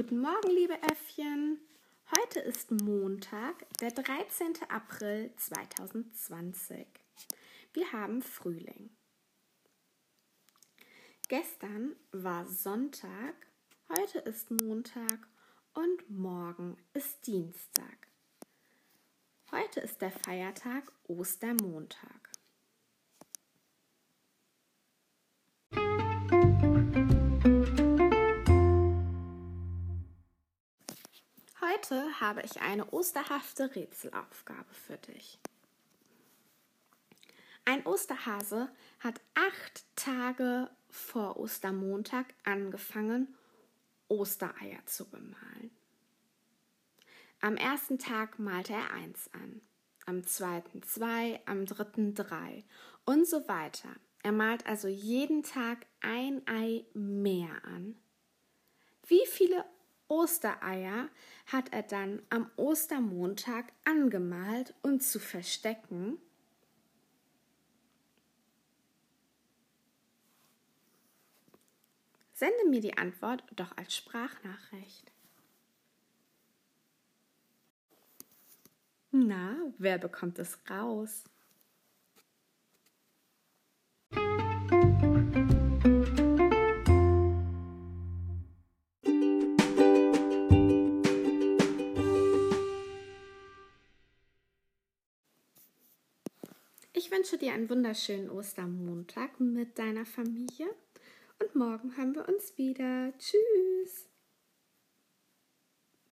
Guten Morgen, liebe Äffchen. Heute ist Montag, der 13. April 2020. Wir haben Frühling. Gestern war Sonntag, heute ist Montag und morgen ist Dienstag. Heute ist der Feiertag Ostermontag. Heute habe ich eine osterhafte Rätselaufgabe für dich. Ein Osterhase hat acht Tage vor Ostermontag angefangen, Ostereier zu bemalen. Am ersten Tag malte er eins an, am zweiten zwei, am dritten drei und so weiter. Er malt also jeden Tag ein Ei mehr an. Wie viele Ostereier hat er dann am Ostermontag angemalt und zu verstecken Sende mir die Antwort doch als Sprachnachricht. Na, wer bekommt es raus? Ich wünsche dir einen wunderschönen Ostermontag mit deiner Familie und morgen hören wir uns wieder. Tschüss!